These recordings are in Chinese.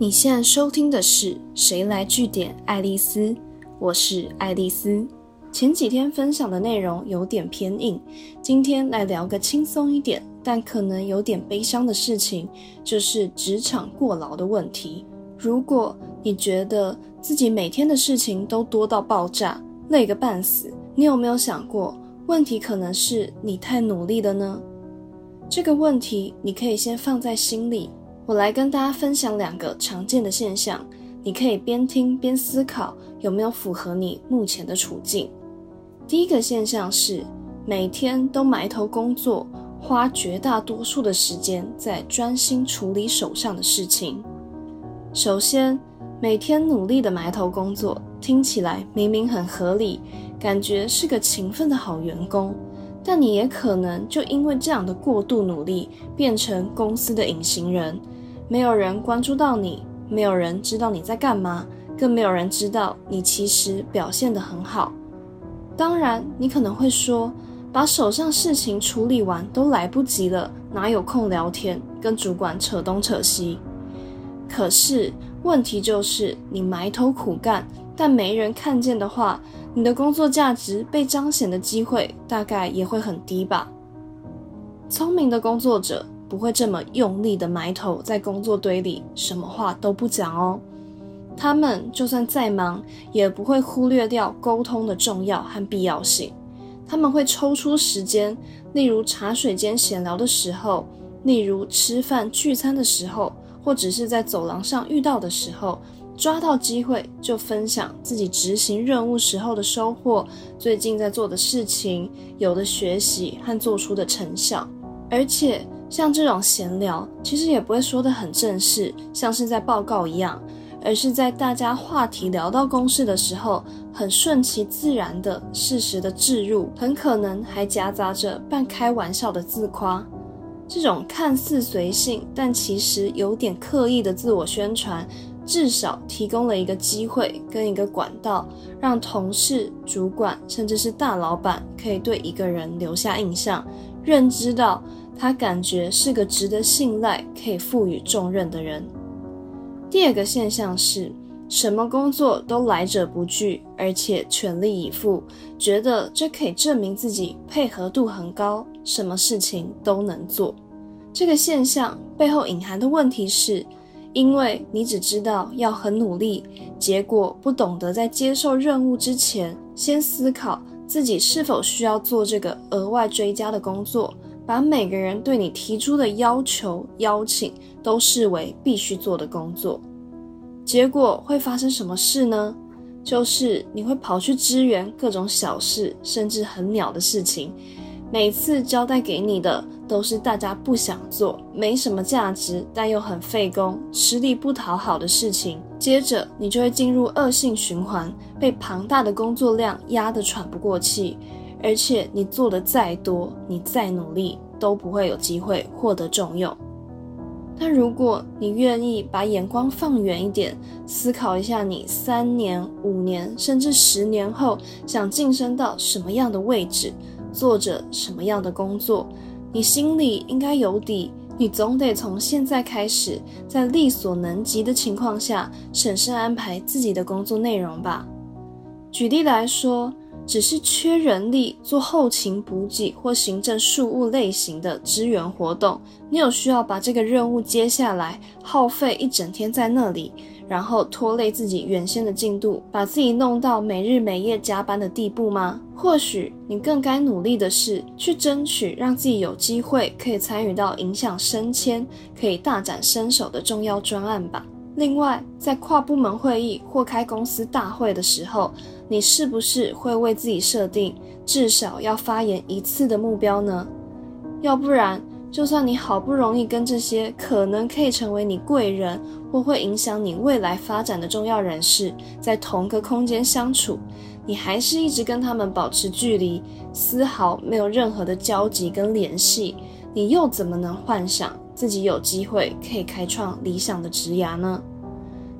你现在收听的是《谁来据点》爱丽丝，我是爱丽丝。前几天分享的内容有点偏硬，今天来聊个轻松一点，但可能有点悲伤的事情，就是职场过劳的问题。如果你觉得自己每天的事情都多到爆炸，累个半死，你有没有想过，问题可能是你太努力了呢？这个问题你可以先放在心里。我来跟大家分享两个常见的现象，你可以边听边思考有没有符合你目前的处境。第一个现象是每天都埋头工作，花绝大多数的时间在专心处理手上的事情。首先，每天努力的埋头工作，听起来明明很合理，感觉是个勤奋的好员工，但你也可能就因为这样的过度努力，变成公司的隐形人。没有人关注到你，没有人知道你在干嘛，更没有人知道你其实表现得很好。当然，你可能会说，把手上事情处理完都来不及了，哪有空聊天，跟主管扯东扯西？可是问题就是，你埋头苦干，但没人看见的话，你的工作价值被彰显的机会大概也会很低吧？聪明的工作者。不会这么用力的埋头在工作堆里，什么话都不讲哦。他们就算再忙，也不会忽略掉沟通的重要和必要性。他们会抽出时间，例如茶水间闲聊的时候，例如吃饭聚餐的时候，或者是在走廊上遇到的时候，抓到机会就分享自己执行任务时候的收获，最近在做的事情，有的学习和做出的成效，而且。像这种闲聊，其实也不会说得很正式，像是在报告一样，而是在大家话题聊到公事的时候，很顺其自然的适时的置入，很可能还夹杂着半开玩笑的自夸。这种看似随性，但其实有点刻意的自我宣传，至少提供了一个机会跟一个管道，让同事、主管甚至是大老板可以对一个人留下印象，认知到。他感觉是个值得信赖、可以赋予重任的人。第二个现象是，什么工作都来者不拒，而且全力以赴，觉得这可以证明自己配合度很高，什么事情都能做。这个现象背后隐含的问题是，因为你只知道要很努力，结果不懂得在接受任务之前，先思考自己是否需要做这个额外追加的工作。把每个人对你提出的要求、邀请都视为必须做的工作，结果会发生什么事呢？就是你会跑去支援各种小事，甚至很鸟的事情。每次交代给你的都是大家不想做、没什么价值，但又很费工、吃力不讨好的事情。接着你就会进入恶性循环，被庞大的工作量压得喘不过气。而且你做的再多，你再努力，都不会有机会获得重用。但如果你愿意把眼光放远一点，思考一下，你三年、五年，甚至十年后想晋升到什么样的位置，做着什么样的工作，你心里应该有底。你总得从现在开始，在力所能及的情况下，审慎安排自己的工作内容吧。举例来说。只是缺人力做后勤补给或行政事务类型的支援活动，你有需要把这个任务接下来，耗费一整天在那里，然后拖累自己原先的进度，把自己弄到每日每夜加班的地步吗？或许你更该努力的是去争取让自己有机会可以参与到影响升迁、可以大展身手的重要专案吧。另外，在跨部门会议或开公司大会的时候，你是不是会为自己设定至少要发言一次的目标呢？要不然，就算你好不容易跟这些可能可以成为你贵人或会影响你未来发展的重要人士在同个空间相处，你还是一直跟他们保持距离，丝毫没有任何的交集跟联系，你又怎么能幻想自己有机会可以开创理想的职涯呢？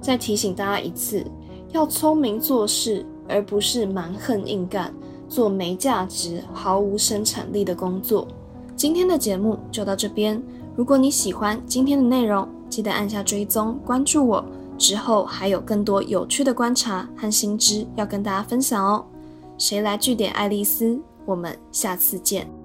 再提醒大家一次，要聪明做事。而不是蛮横硬干，做没价值、毫无生产力的工作。今天的节目就到这边。如果你喜欢今天的内容，记得按下追踪关注我。之后还有更多有趣的观察和新知要跟大家分享哦。谁来据点爱丽丝？我们下次见。